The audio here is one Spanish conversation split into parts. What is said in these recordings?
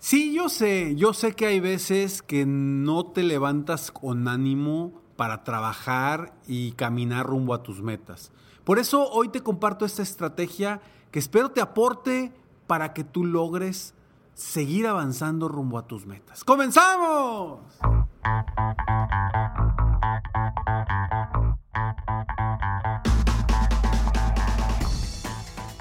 Sí, yo sé, yo sé que hay veces que no te levantas con ánimo para trabajar y caminar rumbo a tus metas. Por eso hoy te comparto esta estrategia que espero te aporte para que tú logres seguir avanzando rumbo a tus metas. ¡Comenzamos!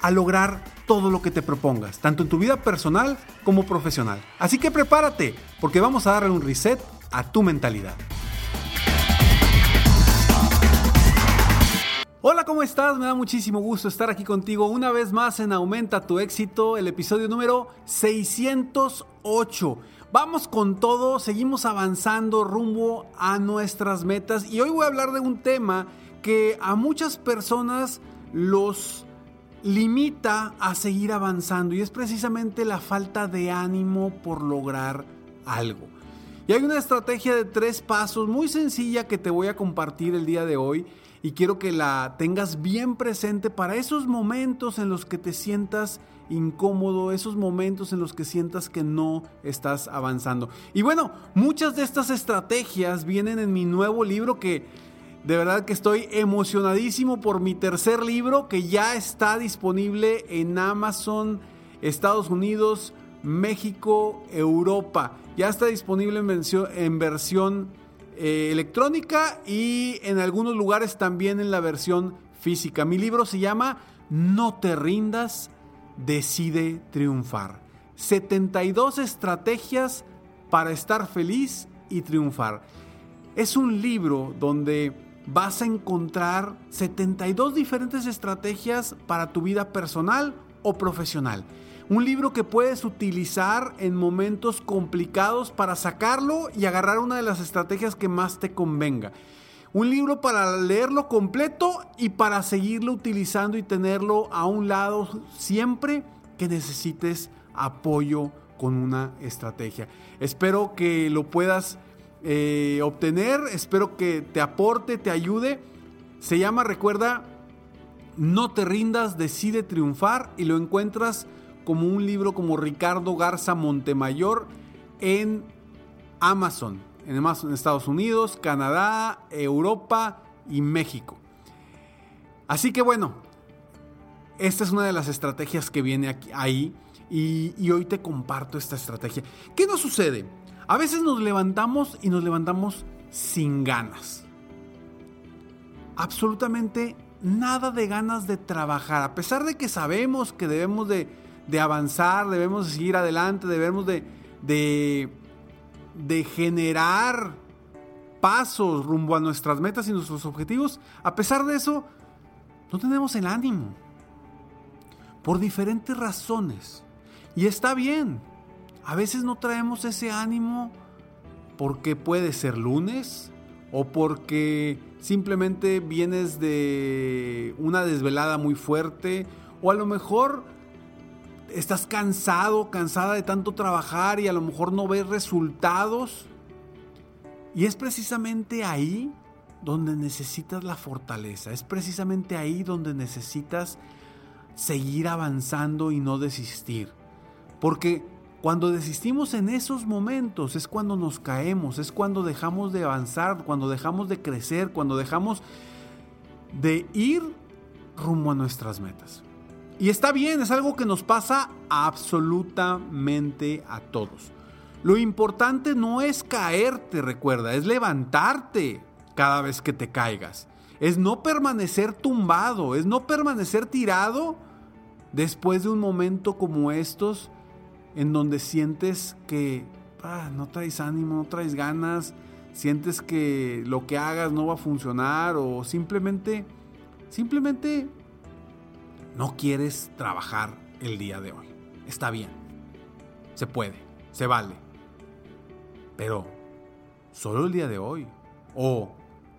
a lograr todo lo que te propongas, tanto en tu vida personal como profesional. Así que prepárate, porque vamos a darle un reset a tu mentalidad. Hola, ¿cómo estás? Me da muchísimo gusto estar aquí contigo una vez más en Aumenta tu éxito, el episodio número 608. Vamos con todo, seguimos avanzando rumbo a nuestras metas y hoy voy a hablar de un tema que a muchas personas los limita a seguir avanzando y es precisamente la falta de ánimo por lograr algo. Y hay una estrategia de tres pasos muy sencilla que te voy a compartir el día de hoy y quiero que la tengas bien presente para esos momentos en los que te sientas incómodo, esos momentos en los que sientas que no estás avanzando. Y bueno, muchas de estas estrategias vienen en mi nuevo libro que de verdad que estoy emocionadísimo por mi tercer libro que ya está disponible en Amazon, Estados Unidos, México, Europa. Ya está disponible en versión, eh, electrónica y en algunos lugares también en la versión física. Mi libro se llama No te rindas, decide triunfar. 72 estrategias para estar feliz y triunfar. Es un libro donde vas a encontrar 72 diferentes estrategias para tu vida personal o profesional. Un libro que puedes utilizar en momentos complicados para sacarlo y agarrar una de las estrategias que más te convenga. Un libro para leerlo completo y para seguirlo utilizando y tenerlo a un lado siempre que necesites apoyo con una estrategia. Espero que lo puedas eh, obtener. Espero que te aporte, te ayude. Se llama, recuerda, No te rindas, decide triunfar y lo encuentras como un libro como Ricardo Garza Montemayor en Amazon, en Amazon, Estados Unidos, Canadá, Europa y México. Así que bueno, esta es una de las estrategias que viene aquí, ahí y, y hoy te comparto esta estrategia. ¿Qué nos sucede? A veces nos levantamos y nos levantamos sin ganas. Absolutamente nada de ganas de trabajar. A pesar de que sabemos que debemos de, avanzar, debemos de seguir adelante, debemos de, de, de generar pasos rumbo a nuestras metas y nuestros objetivos, a pesar de eso, no tenemos el ánimo. Por diferentes razones. Y está bien. A veces no traemos ese ánimo porque puede ser lunes o porque simplemente vienes de una desvelada muy fuerte o a lo mejor estás cansado, cansada de tanto trabajar y a lo mejor no ves resultados. Y es precisamente ahí donde necesitas la fortaleza, es precisamente ahí donde necesitas seguir avanzando y no desistir. Porque cuando desistimos en esos momentos es cuando nos caemos, es cuando dejamos de avanzar, cuando dejamos de crecer, cuando dejamos de ir rumbo a nuestras metas. Y está bien, es algo que nos pasa absolutamente a todos. Lo importante no es caerte, recuerda, es levantarte cada vez que te caigas. Es no permanecer tumbado, es no permanecer tirado después de un momento como estos en donde sientes que ah, no traes ánimo, no traes ganas, sientes que lo que hagas no va a funcionar o simplemente, simplemente no quieres trabajar el día de hoy. Está bien, se puede, se vale, pero solo el día de hoy. o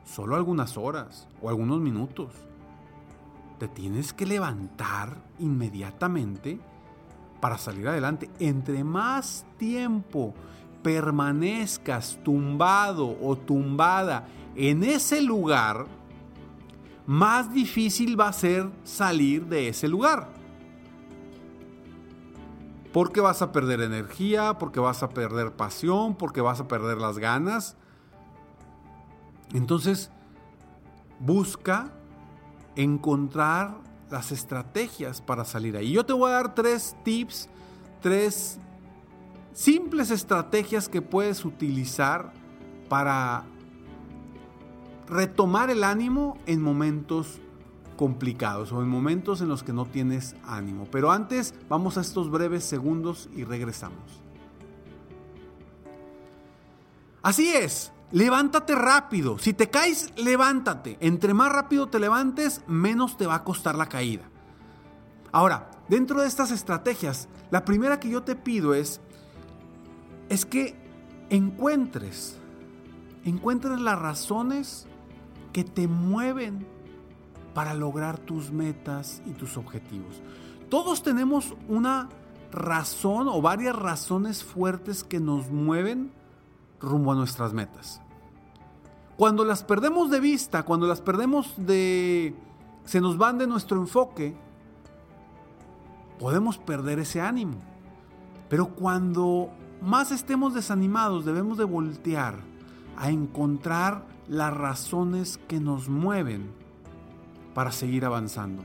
solo algunas horas o algunos minutos. Te tienes que levantar inmediatamente para salir adelante. Entre más tiempo permanezcas tumbado o tumbada en ese lugar, más difícil va a ser salir de ese lugar. Porque vas a perder energía, porque vas a perder pasión, porque vas a perder las ganas. Entonces, busca encontrar las estrategias para salir ahí. Yo te voy a dar tres tips, tres simples estrategias que puedes utilizar para retomar el ánimo en momentos complicados o en momentos en los que no tienes ánimo. Pero antes vamos a estos breves segundos y regresamos. Así es, levántate rápido. Si te caes, levántate. Entre más rápido te levantes, menos te va a costar la caída. Ahora, dentro de estas estrategias, la primera que yo te pido es, es que encuentres, encuentres las razones que te mueven para lograr tus metas y tus objetivos. Todos tenemos una razón o varias razones fuertes que nos mueven rumbo a nuestras metas. Cuando las perdemos de vista, cuando las perdemos de... se nos van de nuestro enfoque, podemos perder ese ánimo. Pero cuando más estemos desanimados, debemos de voltear a encontrar las razones que nos mueven para seguir avanzando.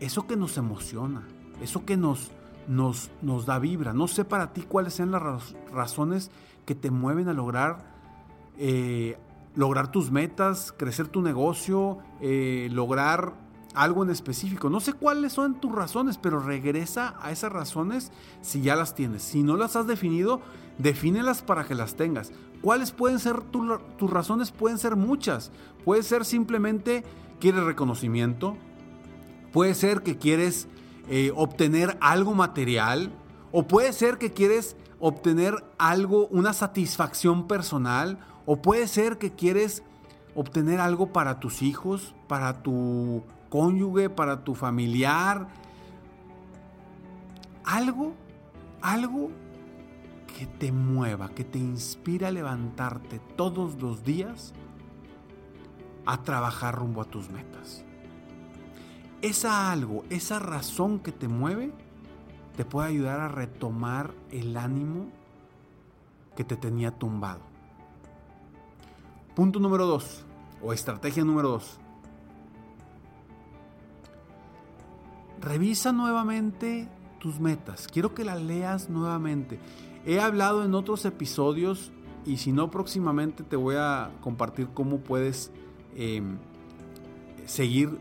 Eso que nos emociona, eso que nos, nos, nos da vibra. No sé para ti cuáles sean las razones que te mueven a lograr, eh, lograr tus metas, crecer tu negocio, eh, lograr algo en específico. No sé cuáles son tus razones, pero regresa a esas razones si ya las tienes. Si no las has definido, defínelas para que las tengas. ¿Cuáles pueden ser tus razones? Pueden ser muchas. Puede ser simplemente quieres reconocimiento. Puede ser que quieres eh, obtener algo material. O puede ser que quieres obtener algo, una satisfacción personal. O puede ser que quieres obtener algo para tus hijos, para tu cónyuge, para tu familiar. Algo, algo que te mueva, que te inspira a levantarte todos los días a trabajar rumbo a tus metas. Esa algo, esa razón que te mueve, te puede ayudar a retomar el ánimo que te tenía tumbado. Punto número dos, o estrategia número dos. Revisa nuevamente tus metas. Quiero que las leas nuevamente. He hablado en otros episodios y si no próximamente te voy a compartir cómo puedes em, seguir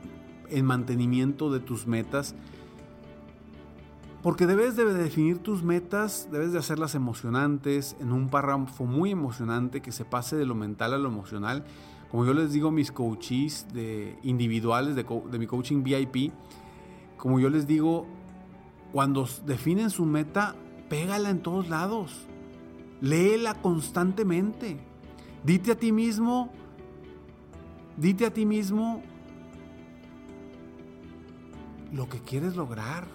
el mantenimiento de tus metas. Porque debes de definir tus metas, debes de hacerlas emocionantes, en un párrafo muy emocionante que se pase de lo mental a lo emocional. Como yo les digo mis coaches de individuales de, de mi coaching VIP, como yo les digo, cuando definen su meta, pégala en todos lados. Léela constantemente. Dite a ti mismo, dite a ti mismo lo que quieres lograr.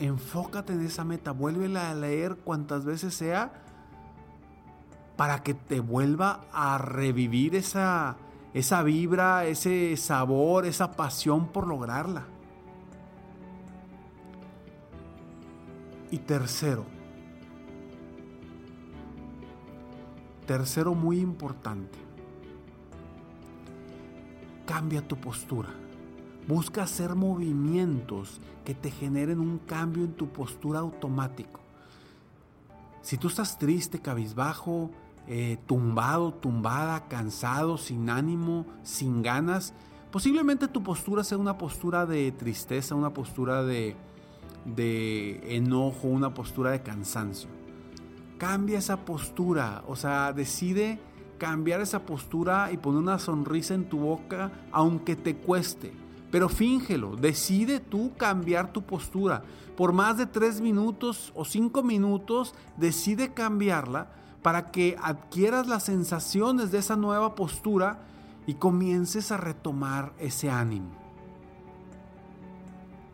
Enfócate en esa meta, vuélvela a leer cuantas veces sea para que te vuelva a revivir esa, esa vibra, ese sabor, esa pasión por lograrla. Y tercero, tercero muy importante, cambia tu postura. Busca hacer movimientos que te generen un cambio en tu postura automático. Si tú estás triste, cabizbajo, eh, tumbado, tumbada, cansado, sin ánimo, sin ganas, posiblemente tu postura sea una postura de tristeza, una postura de, de enojo, una postura de cansancio. Cambia esa postura, o sea, decide cambiar esa postura y poner una sonrisa en tu boca aunque te cueste. Pero fíngelo, decide tú cambiar tu postura. Por más de tres minutos o cinco minutos, decide cambiarla para que adquieras las sensaciones de esa nueva postura y comiences a retomar ese ánimo.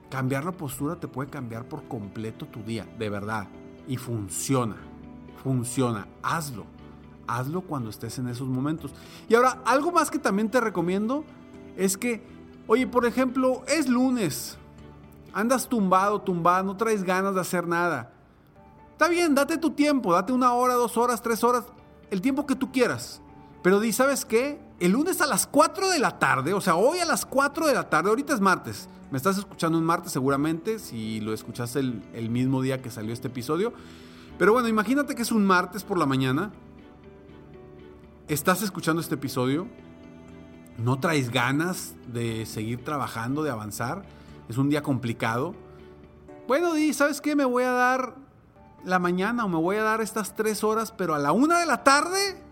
Cambiar la postura te puede cambiar por completo tu día, de verdad. Y funciona, funciona, hazlo. Hazlo cuando estés en esos momentos. Y ahora, algo más que también te recomiendo es que, oye, por ejemplo, es lunes, andas tumbado, tumbado, no traes ganas de hacer nada. Está bien, date tu tiempo, date una hora, dos horas, tres horas, el tiempo que tú quieras. Pero di, ¿sabes qué? El lunes a las 4 de la tarde, o sea, hoy a las 4 de la tarde, ahorita es martes. Me estás escuchando un martes seguramente, si lo escuchaste el, el mismo día que salió este episodio. Pero bueno, imagínate que es un martes por la mañana. Estás escuchando este episodio. No traes ganas de seguir trabajando, de avanzar. Es un día complicado. Bueno, di, ¿sabes qué? Me voy a dar la mañana o me voy a dar estas tres horas, pero a la una de la tarde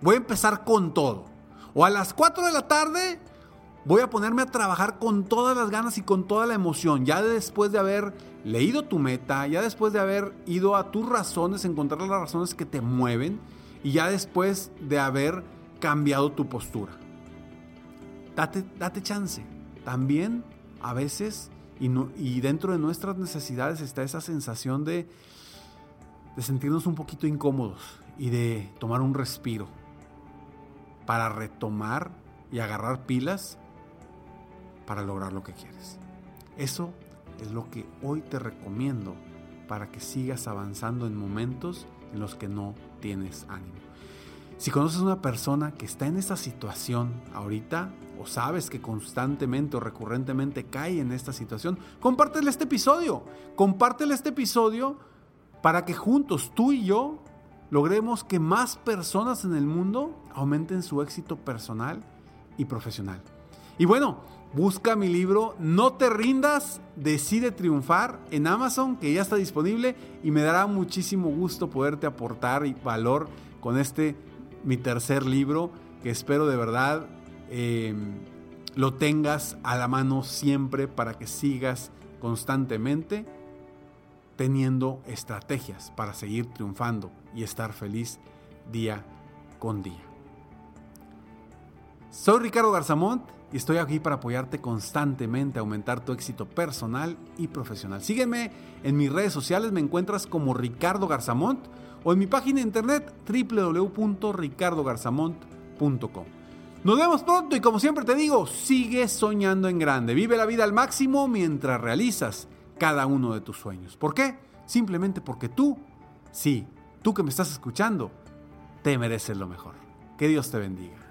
voy a empezar con todo. O a las 4 de la tarde voy a ponerme a trabajar con todas las ganas y con toda la emoción. Ya después de haber leído tu meta, ya después de haber ido a tus razones, encontrar las razones que te mueven y ya después de haber cambiado tu postura. Date, date chance. También a veces y, y dentro de nuestras necesidades está esa sensación de, de sentirnos un poquito incómodos y de tomar un respiro para retomar y agarrar pilas para lograr lo que quieres. Eso es lo que hoy te recomiendo para que sigas avanzando en momentos en los que no tienes ánimo. Si conoces una persona que está en esta situación ahorita o sabes que constantemente o recurrentemente cae en esta situación, compártele este episodio. Compártele este episodio para que juntos tú y yo logremos que más personas en el mundo aumenten su éxito personal y profesional. Y bueno, busca mi libro No te rindas, decide triunfar en Amazon, que ya está disponible y me dará muchísimo gusto poderte aportar valor con este mi tercer libro, que espero de verdad eh, lo tengas a la mano siempre para que sigas constantemente teniendo estrategias para seguir triunfando y estar feliz día con día. Soy Ricardo Garzamont y estoy aquí para apoyarte constantemente a aumentar tu éxito personal y profesional. Sígueme en mis redes sociales, me encuentras como Ricardo Garzamont o en mi página de internet www.ricardogarzamont.com. Nos vemos pronto y como siempre te digo, sigue soñando en grande, vive la vida al máximo mientras realizas cada uno de tus sueños. ¿Por qué? Simplemente porque tú, sí, tú que me estás escuchando, te mereces lo mejor. Que Dios te bendiga.